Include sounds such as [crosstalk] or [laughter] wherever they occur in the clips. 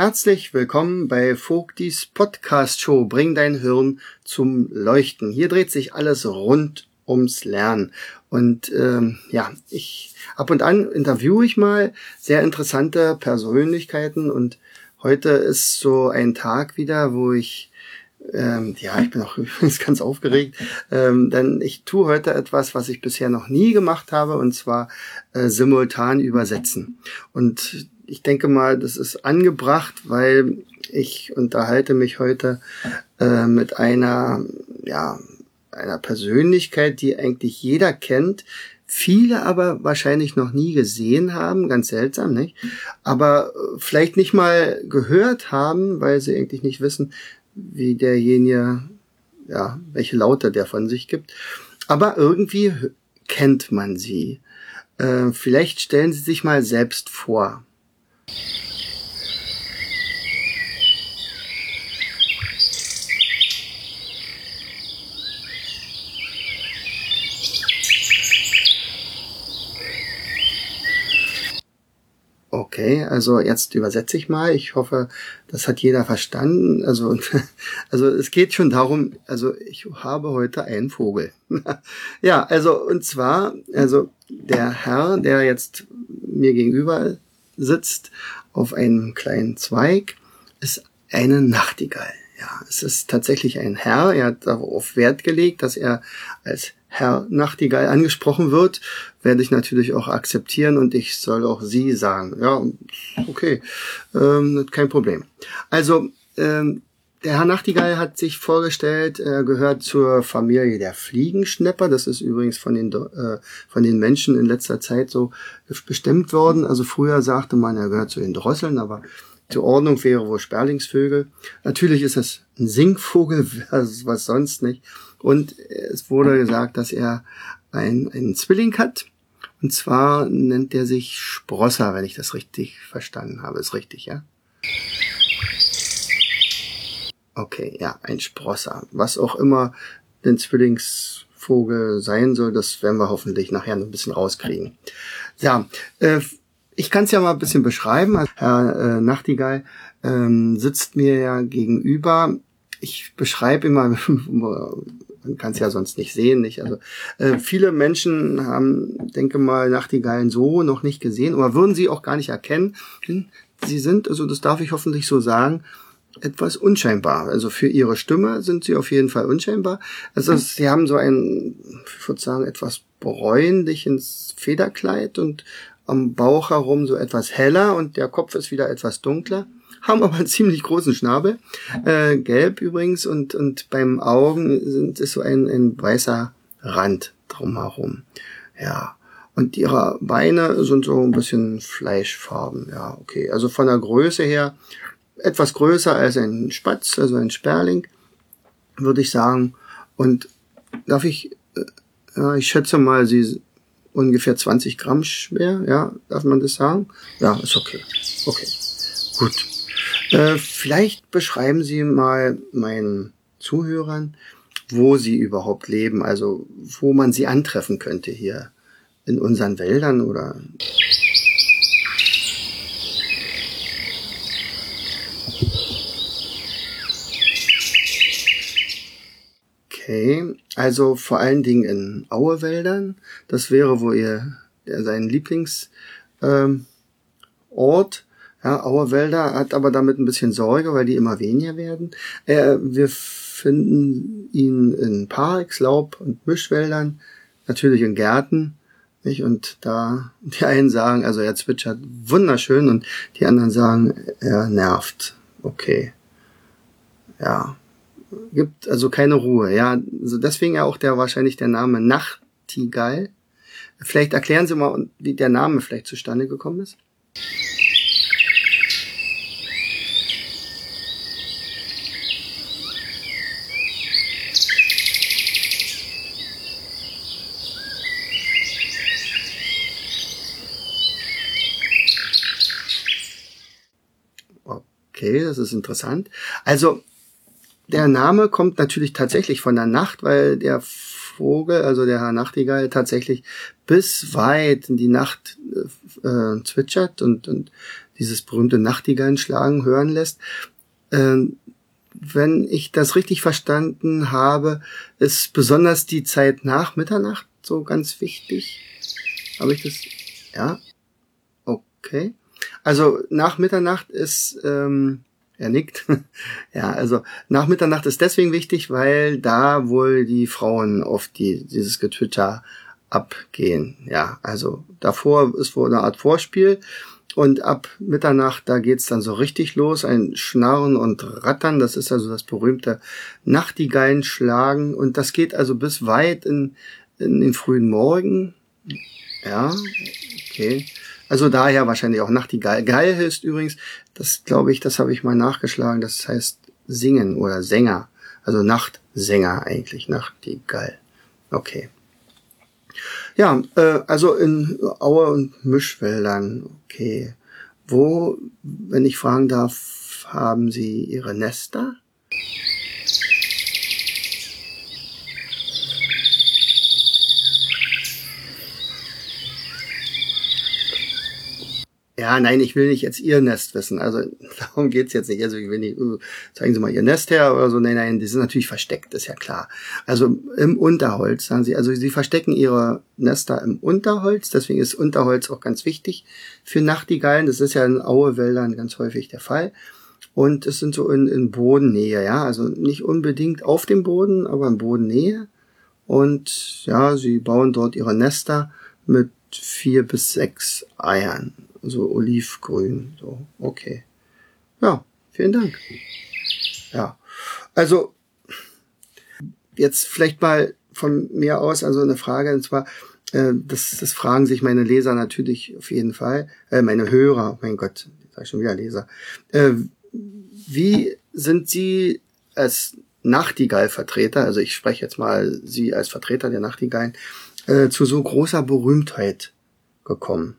Herzlich willkommen bei Vogtis Podcast Show. Bring dein Hirn zum Leuchten. Hier dreht sich alles rund ums Lernen. Und ähm, ja, ich ab und an interviewe ich mal sehr interessante Persönlichkeiten und heute ist so ein Tag wieder, wo ich ähm, ja, ich bin auch [laughs] übrigens ganz aufgeregt, ähm, denn ich tue heute etwas, was ich bisher noch nie gemacht habe, und zwar äh, simultan übersetzen. Und ich denke mal, das ist angebracht, weil ich unterhalte mich heute äh, mit einer, ja, einer Persönlichkeit, die eigentlich jeder kennt, viele aber wahrscheinlich noch nie gesehen haben, ganz seltsam, nicht? Aber äh, vielleicht nicht mal gehört haben, weil sie eigentlich nicht wissen, wie derjenige, ja, welche Laute der von sich gibt. Aber irgendwie kennt man sie. Äh, vielleicht stellen Sie sich mal selbst vor. Okay, also jetzt übersetze ich mal. Ich hoffe, das hat jeder verstanden. Also, [laughs] also es geht schon darum, also ich habe heute einen Vogel. [laughs] ja, also und zwar, also der Herr, der jetzt mir gegenüber sitzt auf einem kleinen Zweig, ist eine Nachtigall. Ja, es ist tatsächlich ein Herr. Er hat darauf Wert gelegt, dass er als Herr Nachtigall angesprochen wird, werde ich natürlich auch akzeptieren und ich soll auch Sie sagen. Ja, okay, ähm, kein Problem. Also, ähm, der Herr Nachtigall hat sich vorgestellt, er gehört zur Familie der Fliegenschnepper. Das ist übrigens von den, äh, von den Menschen in letzter Zeit so bestimmt worden. Also früher sagte man, er gehört zu den Drosseln, aber zur Ordnung wäre wohl Sperlingsvögel. Natürlich ist es ein Singvogel, [laughs] was sonst nicht. Und es wurde gesagt, dass er ein, einen Zwilling hat. Und zwar nennt er sich Sprosser, wenn ich das richtig verstanden habe. Ist richtig, ja? Okay, ja, ein Sprosser. Was auch immer den Zwillingsvogel sein soll, das werden wir hoffentlich nachher noch ein bisschen rauskriegen. Ja, äh, ich kann es ja mal ein bisschen beschreiben. Also, Herr äh, Nachtigall ähm, sitzt mir ja gegenüber. Ich beschreibe immer, [laughs] man kann es ja sonst nicht sehen, nicht? Also äh, viele Menschen haben, denke mal, Nachtigallen so noch nicht gesehen oder würden sie auch gar nicht erkennen. Sie sind, also das darf ich hoffentlich so sagen, etwas unscheinbar. Also für ihre Stimme sind sie auf jeden Fall unscheinbar. Also sie haben so ein, ich würde sagen, etwas bräunliches Federkleid und am Bauch herum so etwas heller und der Kopf ist wieder etwas dunkler. Haben aber einen [laughs] ziemlich großen Schnabel, äh, gelb übrigens und und beim Augen sind ist so ein, ein weißer Rand drumherum. Ja, und ihre Beine sind so ein bisschen fleischfarben. Ja, okay. Also von der Größe her etwas größer als ein Spatz, also ein Sperling, würde ich sagen. Und darf ich, äh, ja, ich schätze mal, sie ungefähr 20 Gramm schwer, ja, darf man das sagen? Ja, ist okay. Okay, gut. Äh, vielleicht beschreiben Sie mal meinen Zuhörern, wo Sie überhaupt leben, also wo man Sie antreffen könnte hier in unseren Wäldern oder Okay, also vor allen Dingen in Auewäldern. Das wäre wo ihr sein Lieblingsort. Ähm, Ort. ja, Auewälder hat aber damit ein bisschen Sorge, weil die immer weniger werden. Äh, wir finden ihn in Parks, Laub- und Mischwäldern, natürlich in Gärten. Nicht? Und da, [laughs] die einen sagen, also er zwitschert wunderschön und die anderen sagen, er nervt. Okay. Ja, gibt also keine Ruhe. Ja, also deswegen ja auch der wahrscheinlich der Name Nachtigall. Vielleicht erklären Sie mal, wie der Name vielleicht zustande gekommen ist. Okay, das ist interessant. Also der Name kommt natürlich tatsächlich von der Nacht, weil der Vogel, also der Herr Nachtigall, tatsächlich bis weit in die Nacht äh, äh zwitschert und, und dieses berühmte Nachtigallenschlagen hören lässt. Ähm, wenn ich das richtig verstanden habe, ist besonders die Zeit nach Mitternacht so ganz wichtig. Habe ich das? Ja. Okay. Also nach Mitternacht ist, ähm, er nickt. [laughs] ja, also nach Mitternacht ist deswegen wichtig, weil da wohl die Frauen oft die, dieses Getwitter abgehen. Ja, also davor ist wohl eine Art Vorspiel und ab Mitternacht, da geht's dann so richtig los, ein Schnarren und Rattern, das ist also das berühmte Nachtigallenschlagen und das geht also bis weit in, in den frühen Morgen. Ja, okay. Also daher wahrscheinlich auch Nachtigall. Geil ist übrigens, das glaube ich, das habe ich mal nachgeschlagen, das heißt singen oder Sänger. Also Nachtsänger eigentlich, Nachtigall. Okay. Ja, äh, also in Aue und Mischwäldern, okay. Wo, wenn ich fragen darf, haben Sie Ihre Nester? Ja, nein, ich will nicht jetzt ihr Nest wissen. Also [laughs] darum geht's jetzt nicht. Also ich will nicht, uh, zeigen Sie mal ihr Nest her oder so. Nein, nein, die sind natürlich versteckt, ist ja klar. Also im Unterholz, sagen Sie. Also Sie verstecken Ihre Nester im Unterholz. Deswegen ist Unterholz auch ganz wichtig für Nachtigallen. Das ist ja in Auewäldern ganz häufig der Fall. Und es sind so in, in Bodennähe, ja. Also nicht unbedingt auf dem Boden, aber in Bodennähe. Und ja, sie bauen dort ihre Nester mit vier bis sechs Eiern so olivgrün, so, okay. Ja, vielen Dank. Ja, also jetzt vielleicht mal von mir aus also eine Frage, und zwar, äh, das, das fragen sich meine Leser natürlich auf jeden Fall, äh, meine Hörer, mein Gott, sag ich schon wieder Leser. Äh, wie sind Sie als Nachtigall-Vertreter, also ich spreche jetzt mal Sie als Vertreter der Nachtigallen, äh, zu so großer Berühmtheit gekommen?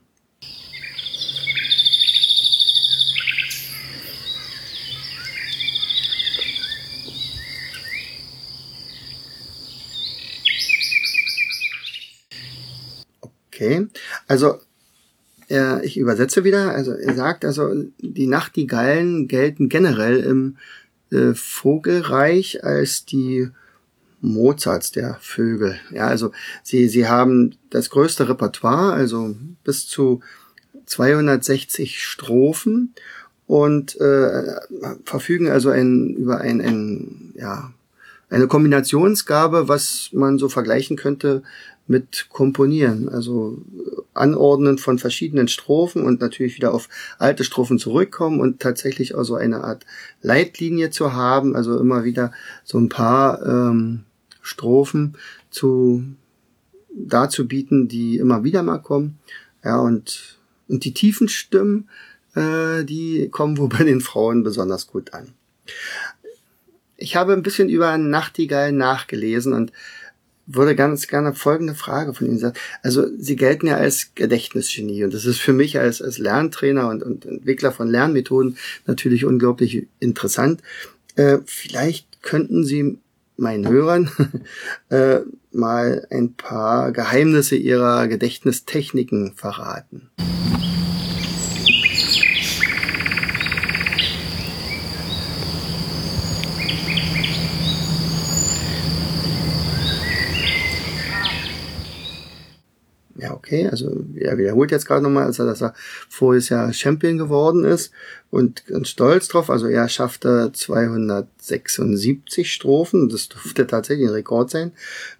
Okay, also äh, ich übersetze wieder. Also er sagt, also die Nachtigallen gelten generell im äh, Vogelreich als die Mozarts der Vögel. Ja, also sie sie haben das größte Repertoire, also bis zu 260 Strophen und äh, verfügen also ein, über ein, ein ja eine Kombinationsgabe, was man so vergleichen könnte mit Komponieren, also Anordnen von verschiedenen Strophen und natürlich wieder auf alte Strophen zurückkommen und tatsächlich auch so eine Art Leitlinie zu haben, also immer wieder so ein paar ähm, Strophen zu dazu bieten, die immer wieder mal kommen. Ja, und, und die tiefen Stimmen, äh, die kommen wohl [laughs] bei den Frauen besonders gut an. Ich habe ein bisschen über Nachtigall nachgelesen und würde ganz gerne folgende Frage von Ihnen sagen. Also Sie gelten ja als Gedächtnisgenie und das ist für mich als, als Lerntrainer und, und Entwickler von Lernmethoden natürlich unglaublich interessant. Äh, vielleicht könnten Sie meinen Hörern [laughs] äh, mal ein paar Geheimnisse Ihrer Gedächtnistechniken verraten. Ja, okay, also er wiederholt jetzt gerade nochmal, also dass er voriges Jahr Champion geworden ist und ganz stolz drauf. Also er schaffte 276 Strophen, das dürfte tatsächlich ein Rekord sein.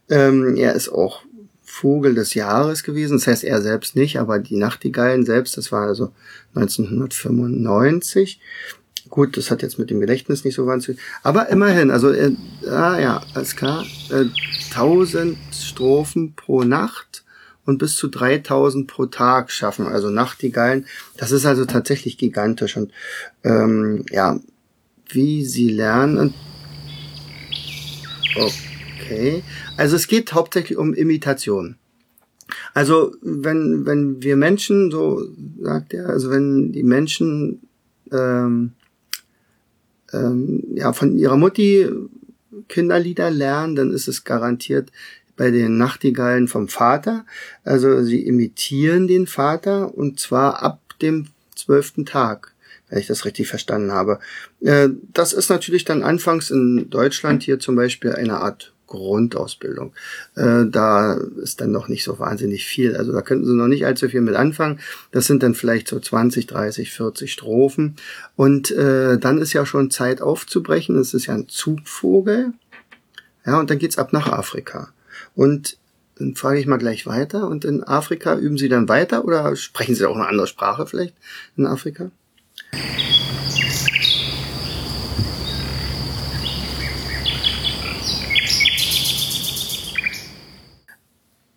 Ähm, er ist auch Vogel des Jahres gewesen, das heißt er selbst nicht, aber die Nachtigallen selbst, das war also 1995. Gut, das hat jetzt mit dem Gedächtnis nicht so wahnsinnig. Aber immerhin, also äh, ah, ja, alles klar. Äh, 1000 Strophen pro Nacht und bis zu 3000 pro Tag schaffen, also Nachtigallen. Das ist also tatsächlich gigantisch und ähm, ja, wie sie lernen. Okay, also es geht hauptsächlich um Imitation. Also wenn wenn wir Menschen, so sagt er, also wenn die Menschen ähm, ähm, ja, von ihrer Mutti Kinderlieder lernen, dann ist es garantiert bei den Nachtigallen vom Vater. Also sie imitieren den Vater und zwar ab dem zwölften Tag, wenn ich das richtig verstanden habe. Äh, das ist natürlich dann anfangs in Deutschland hier zum Beispiel eine Art Grundausbildung. Äh, da ist dann noch nicht so wahnsinnig viel. Also da könnten sie noch nicht allzu viel mit anfangen. Das sind dann vielleicht so 20, 30, 40 Strophen. Und äh, dann ist ja schon Zeit aufzubrechen. Es ist ja ein Zugvogel. Ja, und dann geht's ab nach Afrika. Und dann frage ich mal gleich weiter. Und in Afrika üben Sie dann weiter oder sprechen Sie auch eine andere Sprache vielleicht in Afrika?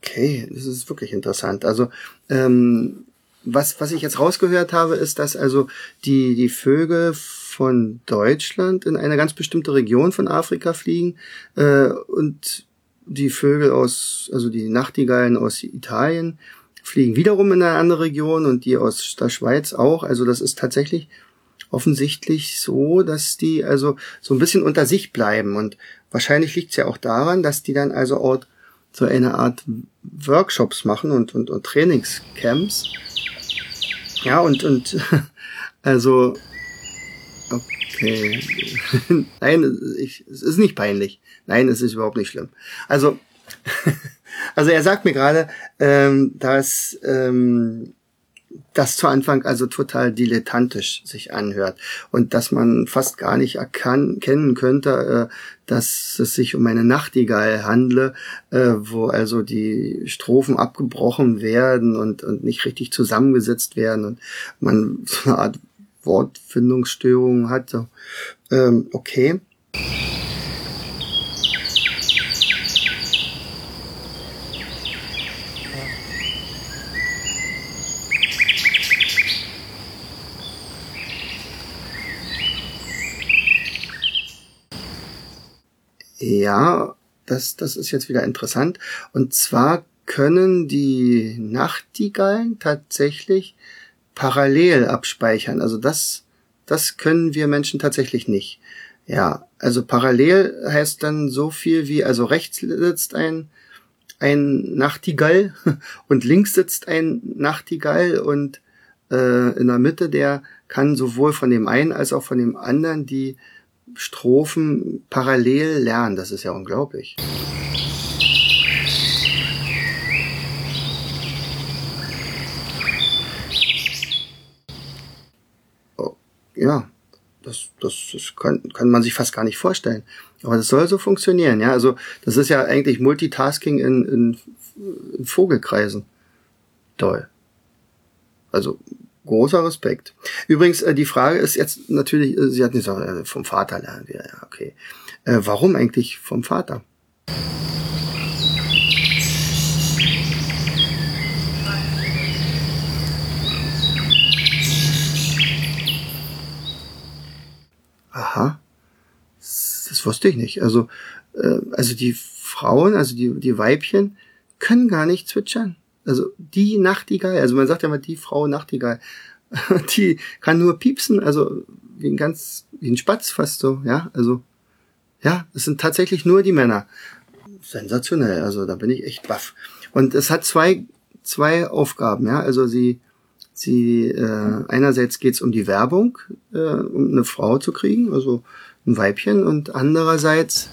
Okay, das ist wirklich interessant. Also ähm, was, was ich jetzt rausgehört habe, ist, dass also die, die Vögel von Deutschland in eine ganz bestimmte Region von Afrika fliegen äh, und die Vögel aus, also die Nachtigallen aus Italien fliegen wiederum in eine andere Region und die aus der Schweiz auch. Also das ist tatsächlich offensichtlich so, dass die also so ein bisschen unter sich bleiben und wahrscheinlich liegt es ja auch daran, dass die dann also auch so eine Art Workshops machen und, und, und Trainingscamps. Ja, und, und [laughs] also, okay. [laughs] Nein, ich, es ist nicht peinlich. Nein, es ist überhaupt nicht schlimm. Also, [laughs] also er sagt mir gerade, ähm, dass ähm, das zu Anfang also total dilettantisch sich anhört und dass man fast gar nicht erkennen könnte, äh, dass es sich um eine Nachtigall handle, äh, wo also die Strophen abgebrochen werden und, und nicht richtig zusammengesetzt werden und man so eine Art Wortfindungsstörung hat. So. Ähm, okay. Ja, das, das ist jetzt wieder interessant. Und zwar können die Nachtigallen tatsächlich parallel abspeichern. Also das, das können wir Menschen tatsächlich nicht. Ja, also parallel heißt dann so viel wie, also rechts sitzt ein, ein Nachtigall [laughs] und links sitzt ein Nachtigall und äh, in der Mitte der kann sowohl von dem einen als auch von dem anderen die Strophen parallel lernen. Das ist ja unglaublich. Ja, das, das, das kann, kann man sich fast gar nicht vorstellen. Aber das soll so funktionieren, ja. Also das ist ja eigentlich Multitasking in, in, in Vogelkreisen. Toll. Also großer Respekt. Übrigens, äh, die Frage ist jetzt natürlich, äh, sie hat nicht gesagt, vom Vater lernen wir, ja, okay. Äh, warum eigentlich vom Vater? Aha. Das wusste ich nicht. Also, äh, also die Frauen, also die, die Weibchen, können gar nicht zwitschern. Also die Nachtigall, also man sagt ja mal die Frau Nachtigall, [laughs] die kann nur piepsen, also wie ein ganz, wie ein Spatz fast so, ja, also ja, es sind tatsächlich nur die Männer. Sensationell, also da bin ich echt baff. Und es hat zwei, zwei Aufgaben, ja, also sie, sie, äh, einerseits geht's um die Werbung, äh, um eine Frau zu kriegen, also ein Weibchen, und andererseits,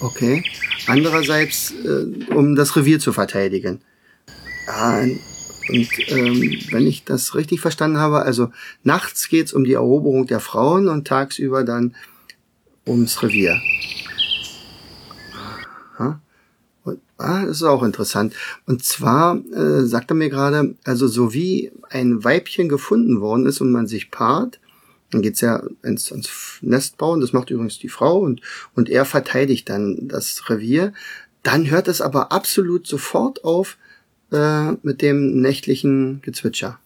okay, andererseits, äh, um das Revier zu verteidigen. Ja, und ähm, wenn ich das richtig verstanden habe, also nachts geht's um die Eroberung der Frauen und tagsüber dann ums Revier. Aha. Ah, das ist auch interessant. Und zwar äh, sagt er mir gerade, also so wie ein Weibchen gefunden worden ist und man sich paart, dann geht's ja ins, ins Nest bauen, das macht übrigens die Frau und, und er verteidigt dann das Revier. Dann hört es aber absolut sofort auf, äh, mit dem nächtlichen Gezwitscher.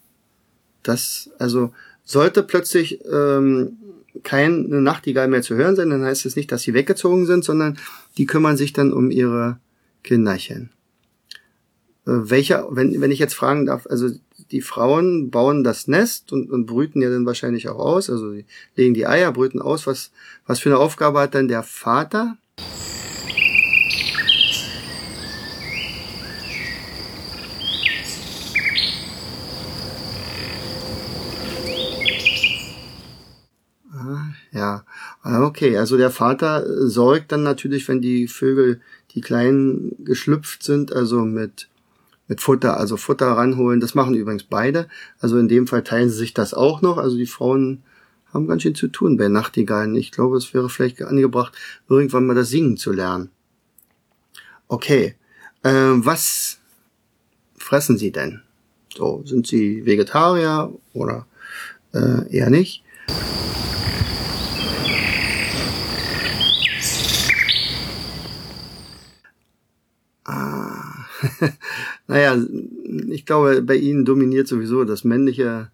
Das, also, sollte plötzlich ähm, keine Nachtigall mehr zu hören sein, dann heißt es nicht, dass sie weggezogen sind, sondern die kümmern sich dann um ihre Kinderchen. Äh, welcher, wenn, wenn ich jetzt fragen darf, also die Frauen bauen das Nest und, und brüten ja dann wahrscheinlich auch aus. Also legen die Eier, brüten aus. Was, was für eine Aufgabe hat dann der Vater? Ja, ah, okay. Also der Vater sorgt dann natürlich, wenn die Vögel, die Kleinen geschlüpft sind, also mit mit Futter, also Futter ranholen. Das machen übrigens beide. Also in dem Fall teilen sie sich das auch noch. Also die Frauen haben ganz schön zu tun bei Nachtigallen. Ich glaube, es wäre vielleicht angebracht, irgendwann mal das Singen zu lernen. Okay, äh, was fressen sie denn? So, sind sie Vegetarier oder äh, eher nicht? [laughs] naja, ich glaube, bei ihnen dominiert sowieso das männliche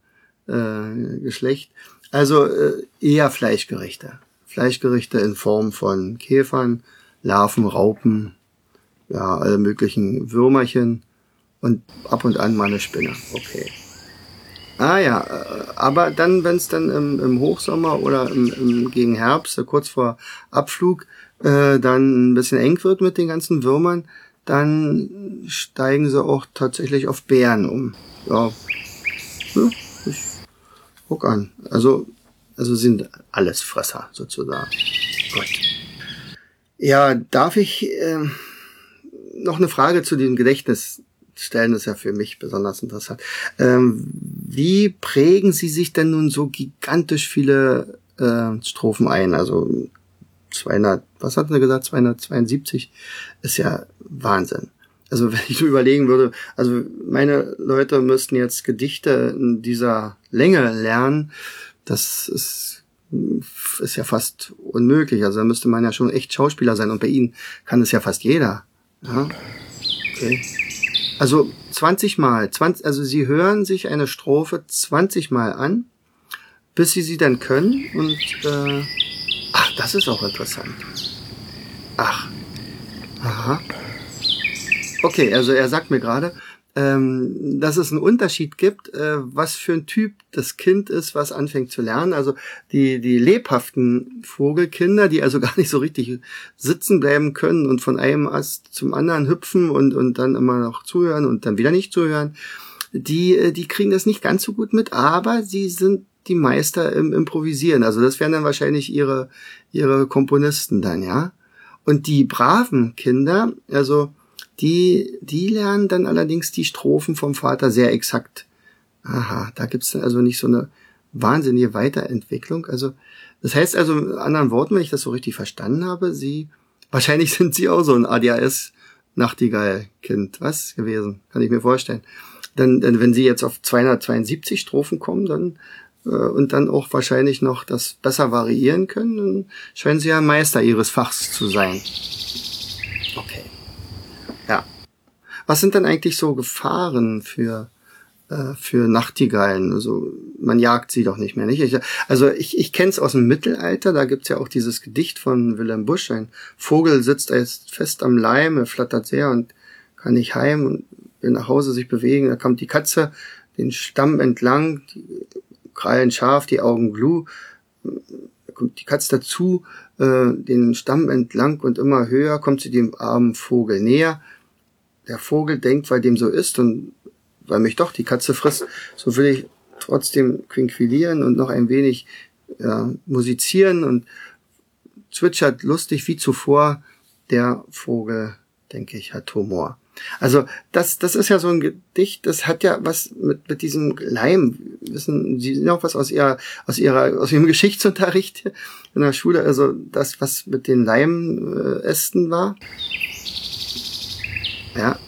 äh, Geschlecht. Also äh, eher Fleischgerichte. Fleischgerichte in Form von Käfern, Larven, Raupen, ja, alle möglichen Würmerchen und ab und an mal eine Spinne. Okay. Ah ja, äh, aber dann, wenn es dann im, im, Hochsommer oder im, im, gegen Herbst, kurz vor Abflug, äh, dann ein bisschen eng wird mit den ganzen Würmern, dann steigen sie auch tatsächlich auf Bären um. Ja, ja ich guck an. Also, also sind alles Fresser sozusagen. Gut. Ja, darf ich äh, noch eine Frage zu dem Gedächtnis stellen? Das ist ja für mich besonders interessant. Ähm, wie prägen Sie sich denn nun so gigantisch viele äh, Strophen ein? Also 200, was hat er gesagt, 272, ist ja Wahnsinn. Also [laughs] wenn ich so überlegen würde, also meine Leute müssten jetzt Gedichte in dieser Länge lernen, das ist, ist ja fast unmöglich. Also da müsste man ja schon echt Schauspieler sein und bei ihnen kann es ja fast jeder. Ja? Okay. Also 20 Mal, 20, also sie hören sich eine Strophe 20 Mal an, bis sie sie dann können und äh, Ach, das ist auch interessant. Ach. Aha. Okay, also er sagt mir gerade, ähm, dass es einen Unterschied gibt, äh, was für ein Typ das Kind ist, was anfängt zu lernen. Also die, die lebhaften Vogelkinder, die also [laughs] gar nicht so richtig sitzen bleiben können und von einem Ast zum anderen hüpfen und, und dann immer noch zuhören und dann wieder nicht zuhören, die, äh, die kriegen das nicht ganz so gut mit, aber sie sind die Meister im Improvisieren. Also das wären dann wahrscheinlich ihre, ihre Komponisten dann, ja. Und die braven Kinder, also die, die lernen dann allerdings die Strophen vom Vater sehr exakt. Aha, da gibt's dann also nicht so eine wahnsinnige Weiterentwicklung. Also, das heißt also, in anderen Worten, wenn ich das so richtig verstanden habe, sie, wahrscheinlich sind sie auch so ein ADHS Nachtigall-Kind, was gewesen, kann ich mir vorstellen. Denn, denn wenn sie jetzt auf 272 Strophen kommen, dann und dann auch wahrscheinlich noch das besser variieren können, dann scheinen sie ja Meister ihres Fachs zu sein. Okay. Ja. Was sind denn eigentlich so Gefahren für äh, für Nachtigallen? Also man jagt sie doch nicht mehr, nicht? Ich, also ich, ich kenne es aus dem Mittelalter, da gibt's ja auch dieses Gedicht von Wilhelm Busch, ein Vogel sitzt erst fest am Leim, er flattert sehr und kann nicht heim und will nach Hause sich bewegen, da kommt die Katze den Stamm entlang, die Krallen scharf, die Augen glu, da kommt die Katze dazu, äh, den Stamm entlang und immer höher kommt sie dem armen Vogel näher. Der Vogel denkt, weil dem so ist und weil mich doch die Katze frisst, so will ich trotzdem quinquilieren und noch ein wenig ja, musizieren und zwitschert lustig wie zuvor. Der Vogel, denke ich, hat Humor. Also das, das ist ja so ein Gedicht, das hat ja was mit, mit diesem Leim. Wissen Sie noch was aus ihrer, aus ihrer, aus ihrem [laughs] Geschichtsunterricht in der Schule? Also das, was mit den Leimästen war? Ja.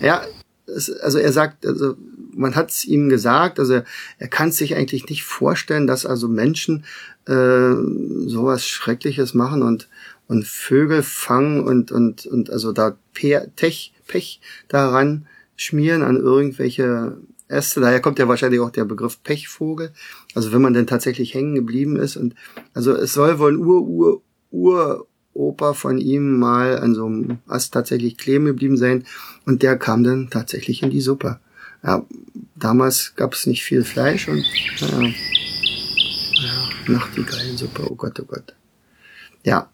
Ja, es, also er sagt, also man hat es ihm gesagt, also er, er kann sich eigentlich nicht vorstellen, dass also Menschen äh, sowas Schreckliches machen und und Vögel fangen und und und also da Pech Pech daran schmieren an irgendwelche Äste. Daher kommt ja wahrscheinlich auch der Begriff Pechvogel. Also wenn man denn tatsächlich hängen geblieben ist und also es soll wohl ein Ur Ur Ur Opa von ihm mal an so einem Ast tatsächlich kleben geblieben sein und der kam dann tatsächlich in die Suppe. ja, damals gab es nicht viel Fleisch und ja, ja, Nachtigallensuppe, oh Gott, oh Gott. Ja.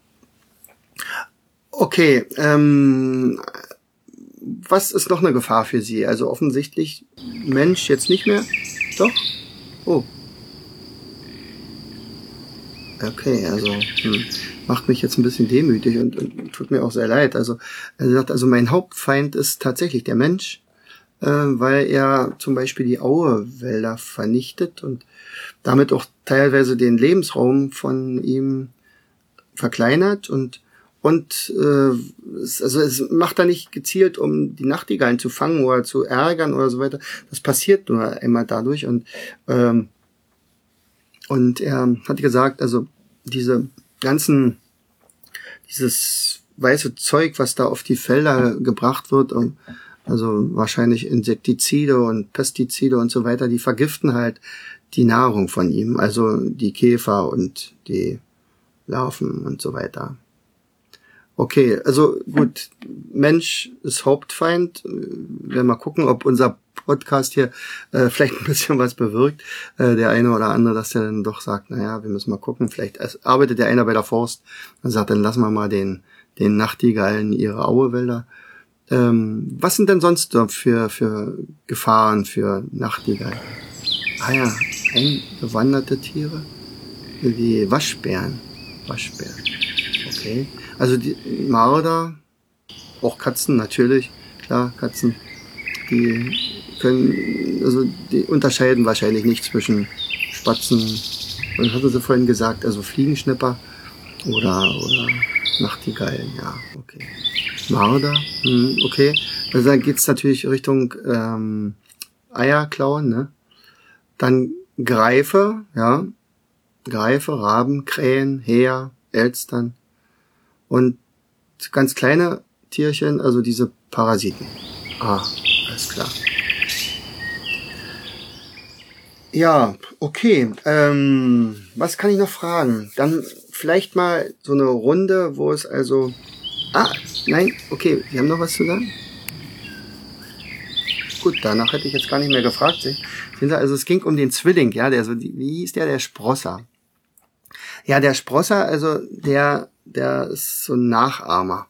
Okay, ähm, was ist noch eine Gefahr für Sie? Also offensichtlich Mensch jetzt nicht mehr? Doch? Oh. Okay, also hm, macht mich jetzt ein bisschen demütig und, und tut mir auch sehr leid. Also sagt, also mein Hauptfeind ist tatsächlich der Mensch, äh, weil er zum Beispiel die Auewälder vernichtet und damit auch teilweise den Lebensraum von ihm verkleinert und und äh, es, also es macht er nicht gezielt, um die Nachtigallen zu fangen oder zu ärgern oder so weiter. Das passiert nur immer dadurch. Und, ähm, und er hat gesagt, also diese ganzen, dieses weiße Zeug, was da auf die Felder gebracht wird, um, also wahrscheinlich Insektizide und Pestizide und so weiter, die vergiften halt die Nahrung von ihm, also die Käfer und die Larven und so weiter. Okay, also gut, Mensch ist Hauptfeind. Wir mal gucken, ob unser Podcast hier äh, vielleicht ein bisschen was bewirkt. Äh, der eine oder andere, dass der dann doch sagt, naja, wir müssen mal gucken, vielleicht arbeitet der einer bei der Forst und sagt, dann lassen wir mal den, den Nachtigallen ihre Auewälder. Ähm, was sind denn sonst für, für Gefahren für Nachtigallen? Ah ja, eingewanderte Tiere, wie Waschbären. Waschbären. Okay. Also die Marder, auch Katzen natürlich, klar, Katzen, die können, also die unterscheiden wahrscheinlich nicht zwischen Spatzen, was hatte sie vorhin gesagt, also Fliegenschnipper oder, oder Nachtigallen, ja, okay. Marder, hm, okay. Also dann geht's natürlich Richtung ähm, Eierklauen, ne? Dann Greife, ja. Greife, Raben, Krähen, Heer, Elstern, und ganz kleine Tierchen, also diese Parasiten. Ah, alles klar. Ja, okay. Ähm, was kann ich noch fragen? Dann vielleicht mal so eine Runde, wo es also. Ah, nein, okay, Sie haben noch was zu sagen? Gut, danach hätte ich jetzt gar nicht mehr gefragt. Also es ging um den Zwilling, ja, der so, wie hieß der, der Sprosser. Ja, der Sprosser, also der der ist so ein Nachahmer.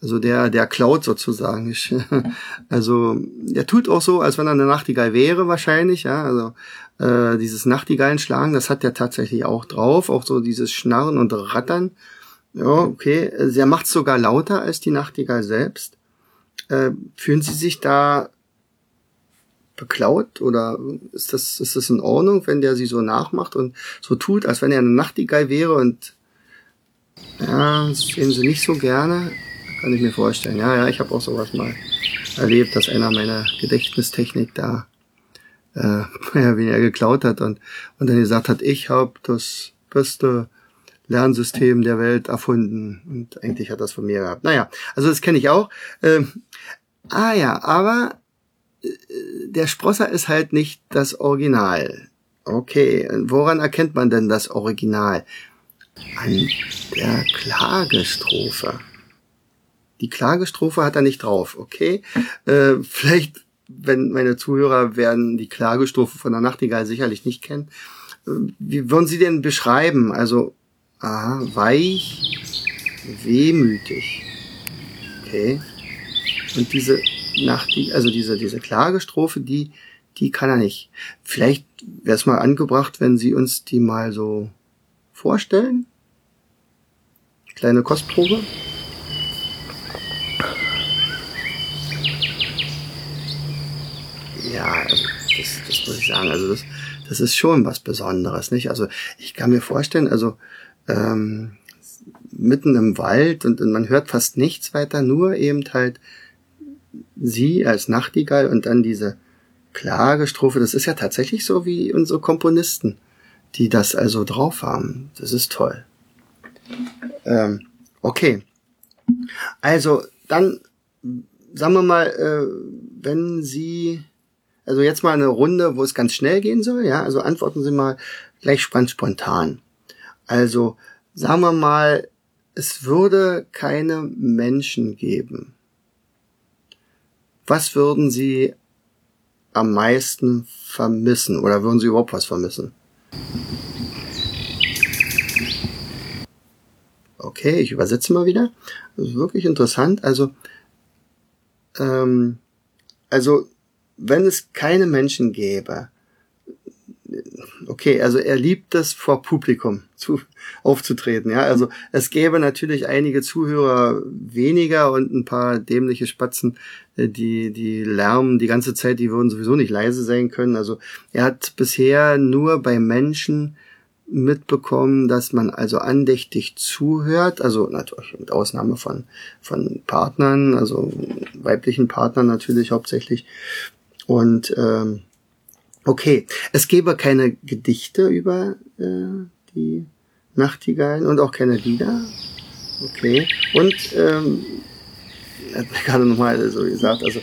Also der, der klaut sozusagen. [laughs] Also der tut auch so, als wenn er eine Nachtigall wäre wahrscheinlich. Ja, also äh, dieses Nachtigallenschlagen, das hat er tatsächlich auch drauf. Auch so dieses Schnarren und Rattern. Ja, okay. Er macht sogar lauter als die Nachtigall selbst. Äh, fühlen Sie sich da beklaut oder ist das, ist das in Ordnung, wenn der sie so nachmacht und so tut, als wenn er eine Nachtigall wäre und ja, das sehen sie nicht so gerne. Kann ich mir vorstellen. Ja, ja, ich habe auch sowas mal erlebt, dass einer meiner Gedächtnistechnik da äh, [laughs] ja, weniger geklaut hat und, und dann gesagt hat, ich habe das beste Lernsystem der Welt erfunden. Und eigentlich hat das von mir gehabt. Naja, also das kenne ich auch. Ähm, ah ja, aber äh, der Sprosser ist halt nicht das Original. Okay, woran erkennt man denn das Original? an der Klagestrophe. Die Klagestrophe hat er nicht drauf, okay? Äh, vielleicht, wenn meine Zuhörer werden die Klagestrophe von der Nachtigall sicherlich nicht kennen. Äh, wie würden Sie denn beschreiben? Also, aha, weich, wehmütig. Okay. Und diese Nachtigall, also diese, diese Klagestrophe, die, die kann er nicht. Vielleicht wäre es mal angebracht, wenn Sie uns die mal so vorstellen? Kleine Kostprobe. Ja, also das, das muss ich sagen. Also das, das ist schon was Besonderes, nicht? Also ich kann mir vorstellen, also ähm, mitten im Wald und, und man hört fast nichts weiter, nur eben halt sie als Nachtigall und dann diese Klagestrophe. Das ist ja tatsächlich so wie unsere Komponisten die das also drauf haben. Das ist toll. Ähm, okay. Also dann sagen wir mal, äh, wenn Sie also jetzt mal eine Runde, wo es ganz schnell gehen soll, ja, also antworten Sie mal gleich spontan. Also sagen wir mal, es würde keine Menschen geben. Was würden Sie am meisten vermissen oder würden Sie überhaupt was vermissen? Okay, ich übersetze mal wieder. Das ist wirklich interessant. Also, ähm, also wenn es keine Menschen gäbe, okay, also er liebt es vor Publikum zu, aufzutreten, ja. Also es gäbe natürlich einige Zuhörer weniger und ein paar dämliche Spatzen, äh, die, die lärmen die ganze Zeit, die würden sowieso nicht leise sein können. Also er hat bisher nur bei Menschen mitbekommen, dass man also andächtig zuhört, also natürlich mit Ausnahme von, von Partnern, also weiblichen Partnern natürlich hauptsächlich. Und ähm, okay, es gäbe keine Gedichte über äh, die Nachtigallen und auch keine Lieder. Okay. Und ähm, hat gerade nochmal so gesagt, also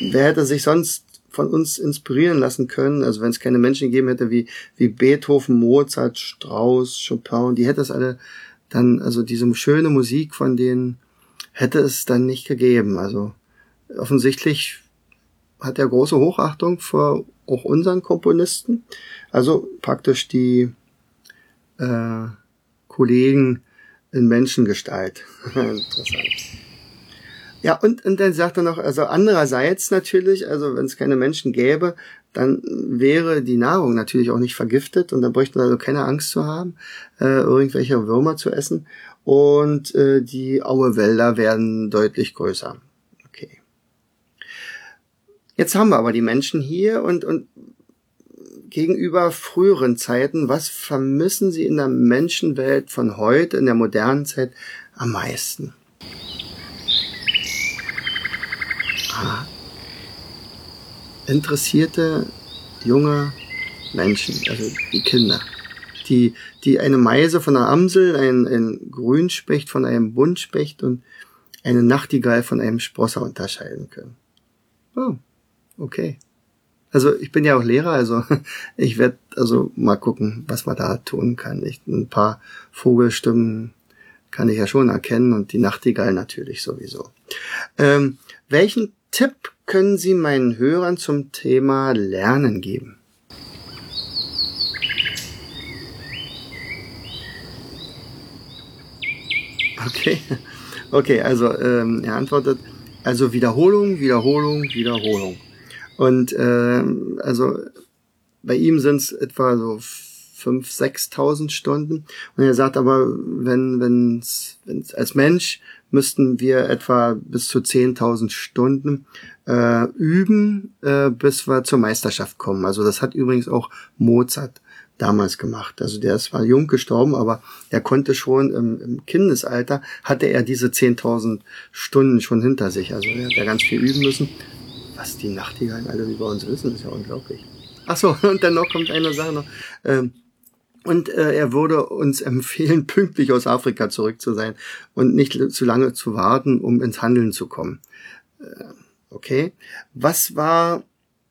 wer hätte sich sonst von uns inspirieren lassen können, also wenn es keine Menschen gegeben hätte wie, wie Beethoven, Mozart, Strauss, Chopin, die hätte es alle dann, also diese schöne Musik von denen hätte es dann nicht gegeben. Also offensichtlich hat er große Hochachtung vor auch unseren Komponisten. Also praktisch die äh, Kollegen in Menschengestalt. [laughs] Interessant. Ja, und, und dann sagt er noch, also andererseits natürlich, also wenn es keine Menschen gäbe, dann wäre die Nahrung natürlich auch nicht vergiftet und dann bräuchten wir also keine Angst zu haben, äh, irgendwelche Würmer zu essen. Und äh, die Auewälder werden deutlich größer. Jetzt haben wir aber die Menschen hier und, und gegenüber früheren Zeiten, was vermissen sie in der Menschenwelt von heute, in der modernen Zeit am meisten? interessierte junge Menschen, also die Kinder, die, die eine Meise von einer Amsel, ein, ein Grünspecht von einem Buntspecht und eine Nachtigall von einem Sprosser unterscheiden können. Oh, okay. Also ich bin ja auch Lehrer, also [laughs] ich werde also mal gucken, was man da tun kann. Ich, ein paar Vogelstimmen kann ich ja schon erkennen und die Nachtigall natürlich sowieso. Ähm, welchen Tipp können Sie meinen Hörern zum Thema Lernen geben? Okay, [laughs] okay, also ähm, er antwortet, also Wiederholung, Wiederholung, Wiederholung. Und ähm, also bei ihm sind es etwa so 5.000, 6.000 Stunden. Und er sagt aber, wenn, wenn's, wenn's als Mensch müssten wir etwa bis zu 10.000 Stunden äh, üben, äh, bis wir zur Meisterschaft kommen. Also das hat übrigens auch Mozart damals gemacht. Also der ist zwar jung gestorben, aber er konnte schon im, im Kindesalter, hatte er diese 10.000 Stunden schon hinter sich. Also er hat ja ganz viel üben müssen. Was die Nachtigallen alle über uns wissen, ist ja unglaublich. Ach so, [laughs] und dann noch kommt eine Sache noch. Ähm, und äh, er würde uns empfehlen, [laughs] pünktlich aus Afrika zurück zu sein und nicht zu lange zu warten, um ins Handeln zu kommen. Äh, okay. Was war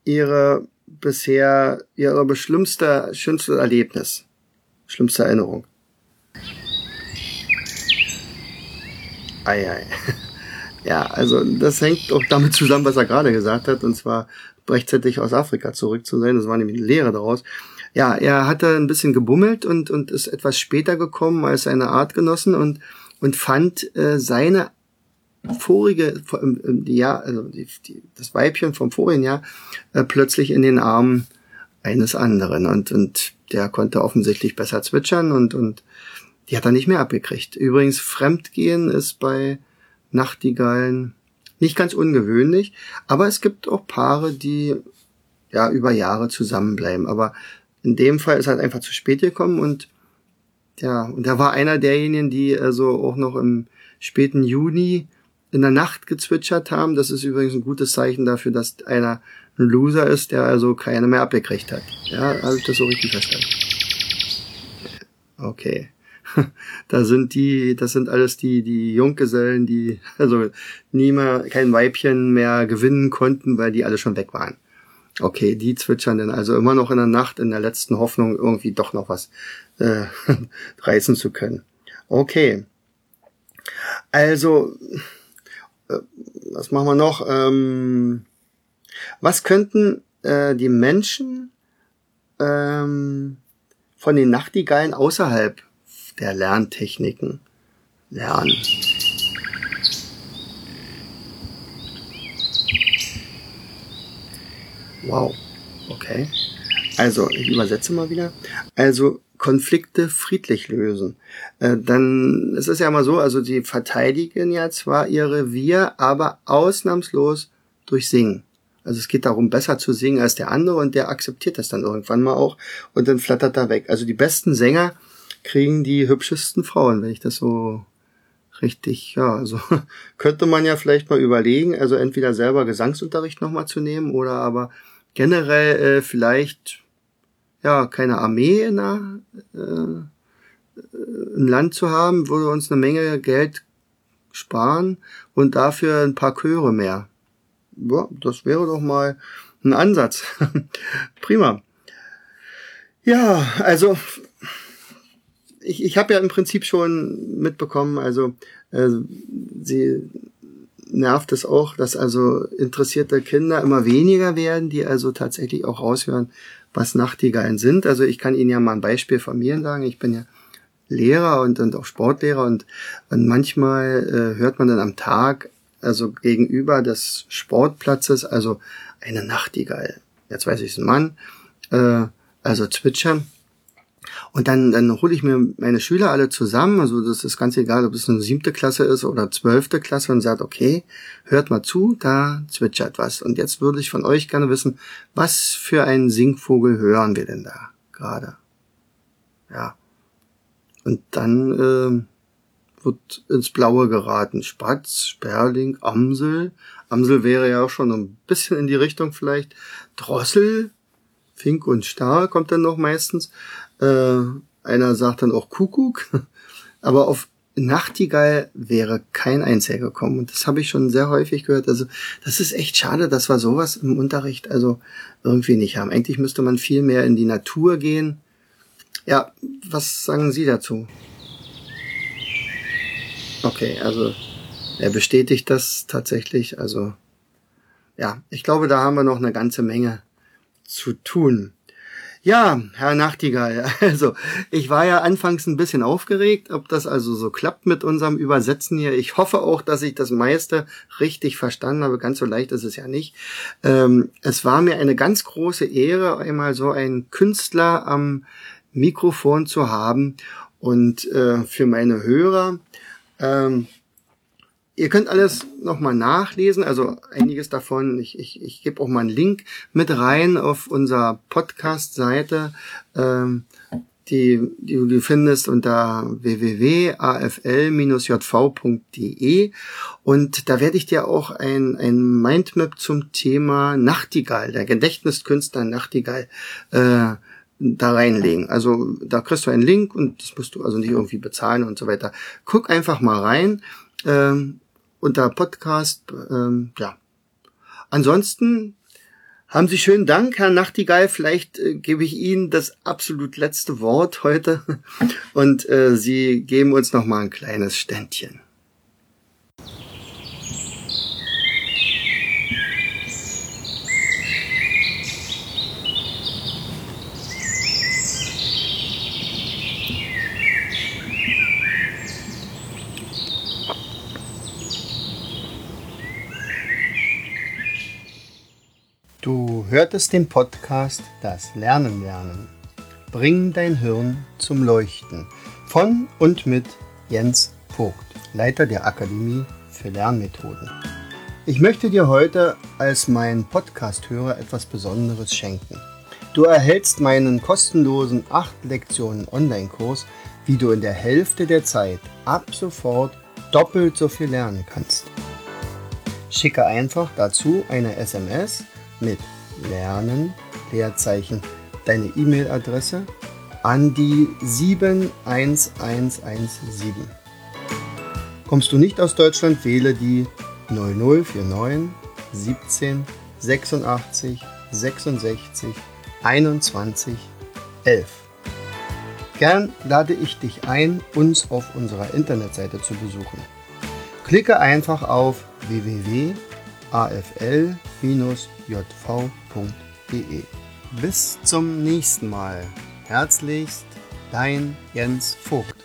Ihre bisher Ihre schlimmste, schönste Erlebnis? Schlimmste Erinnerung? Ei, ei. [laughs] Ja, also das hängt auch damit zusammen, was er gerade gesagt hat, und zwar rechtzeitig aus Afrika zurück zu sein. Das war nämlich eine Lehre daraus. Ja, er hatte ein bisschen gebummelt und, und ist etwas später gekommen als seine Artgenossen und, und fand äh, seine vorige, Jahr, also die, die, das Weibchen vom vorigen Jahr, äh, plötzlich in den Armen eines anderen und, und der konnte offensichtlich besser zwitschern und, und die hat er nicht mehr abgekriegt. Übrigens, Fremdgehen ist bei Nachtigallen nicht ganz ungewöhnlich, aber es gibt auch Paare, die ja über Jahre zusammenbleiben. Aber in dem Fall ist halt einfach zu spät gekommen und ja, und er war einer derjenigen, die also auch noch im späten Juni in der Nacht gezwitschert haben. Das ist übrigens ein gutes Zeichen dafür, dass einer ein Loser ist, der also keine mehr abgekriegt hat. Ja, habe ich das so richtig verstanden? Okay. [laughs] Da sind die, das sind alles die, die Junggesellen, die also nie mehr kein Weibchen mehr gewinnen konnten, weil die alle schon weg waren. Okay, die zwitschern dann also immer noch in der Nacht in der letzten Hoffnung, irgendwie doch noch was äh, [laughs] reißen zu können. Okay. Also, äh, was machen wir noch? Ähm, Was könnten äh, die Menschen ähm, von den Nachtigallen außerhalb der Lerntechniken lernen? Wow, okay. Also, ich übersetze mal wieder. Also, Konflikte friedlich lösen. Äh, dann, es ist ja immer so, also sie verteidigen ja zwar ihr Revier, aber ausnahmslos durch Singen. Also es geht darum, besser zu singen als der andere und der akzeptiert das dann irgendwann mal auch und dann flattert er weg. Also die besten Sänger kriegen die hübschesten Frauen, wenn ich das so richtig, ja, also [laughs] könnte man ja vielleicht mal überlegen, also entweder selber Gesangsunterricht nochmal zu nehmen oder aber generell äh, vielleicht ja keine Armee in der, äh, ein Land zu haben, würde uns eine Menge Geld sparen und dafür ein paar Chöre mehr ja, das wäre doch mal ein Ansatz. [laughs] Prima. Ja, also ich, ich habe ja im Prinzip schon mitbekommen, also äh, sie nervt es auch, dass also interessierte Kinder immer weniger werden, die also tatsächlich auch raushören, was Nachtigallen sind. Also ich kann Ihnen ja mal ein Beispiel von mir sagen. Ich bin ja Lehrer und, und auch Sportlehrer und, und manchmal äh, hört man dann am Tag also gegenüber des Sportplatzes, also eine Nachtigall. Jetzt weiß ich, es ist ein Mann, äh, also zwitschern. Und dann, dann hole ich mir meine Schüler alle zusammen, also das ist ganz egal, ob es eine siebte Klasse ist oder zwölfte Klasse und sagt, okay, hört mal zu, da zwitschert was. Und jetzt würde ich von euch gerne wissen, was für einen Singvogel hören wir denn da gerade? Ja. Und dann äh, wird ins Blaue geraten. Spatz, Sperling, Amsel. Amsel wäre ja auch schon ein bisschen in die Richtung vielleicht. Drossel, Fink und Star kommt dann noch meistens. Äh, einer sagt dann auch Kuckuck. [laughs] Aber auf Nachtigall wäre kein einziger gekommen. Und das habe ich schon sehr häufig gehört. Also das ist echt schade, dass wir sowas im Unterricht also irgendwie nicht haben. Eigentlich müsste man viel mehr in die Natur gehen. Ja, was sagen Sie dazu? Okay, also er bestätigt das tatsächlich. Also ja, ich glaube, da haben wir noch eine ganze Menge zu tun. Ja, Herr Nachtigall, [laughs] also ich war ja anfangs ein bisschen aufgeregt, ob das also so klappt mit unserem Übersetzen hier. Ich hoffe auch, dass ich das meiste richtig verstanden habe. Ganz so leicht ist es ja nicht. Ähm, es war mir eine ganz große Ehre, einmal so einen Künstler am Mikrofon zu haben. Und äh, für meine Hörer, ähm, ihr könnt alles nochmal nachlesen, also einiges davon. Ich, ich, ich gebe auch mal einen Link mit rein auf unserer Podcast-Seite, ähm, die, die du findest unter www.afl-jv.de und da werde ich dir auch ein, ein Mindmap zum Thema Nachtigall, der Gedächtniskünstler Nachtigall, äh, da reinlegen. Also da kriegst du einen Link und das musst du also nicht irgendwie bezahlen und so weiter. Guck einfach mal rein ähm, unter Podcast. Ähm, ja. Ansonsten haben Sie schönen Dank, Herr Nachtigall. Vielleicht äh, gebe ich Ihnen das absolut letzte Wort heute [laughs] und äh, Sie geben uns noch mal ein kleines Ständchen. Du hörtest den Podcast Das Lernen lernen. Bring dein Hirn zum Leuchten von und mit Jens Vogt, Leiter der Akademie für Lernmethoden. Ich möchte dir heute als mein Podcast-Hörer etwas Besonderes schenken. Du erhältst meinen kostenlosen 8 Lektionen Online-Kurs, wie du in der Hälfte der Zeit ab sofort doppelt so viel lernen kannst. Schicke einfach dazu eine SMS mit Lernen, Leerzeichen, deine E-Mail-Adresse an die 71117. Kommst du nicht aus Deutschland, wähle die 0049 17 86 66 21 11. Gern lade ich dich ein, uns auf unserer Internetseite zu besuchen. Klicke einfach auf www afl-jv.de. Bis zum nächsten Mal. Herzlichst, dein Jens Vogt.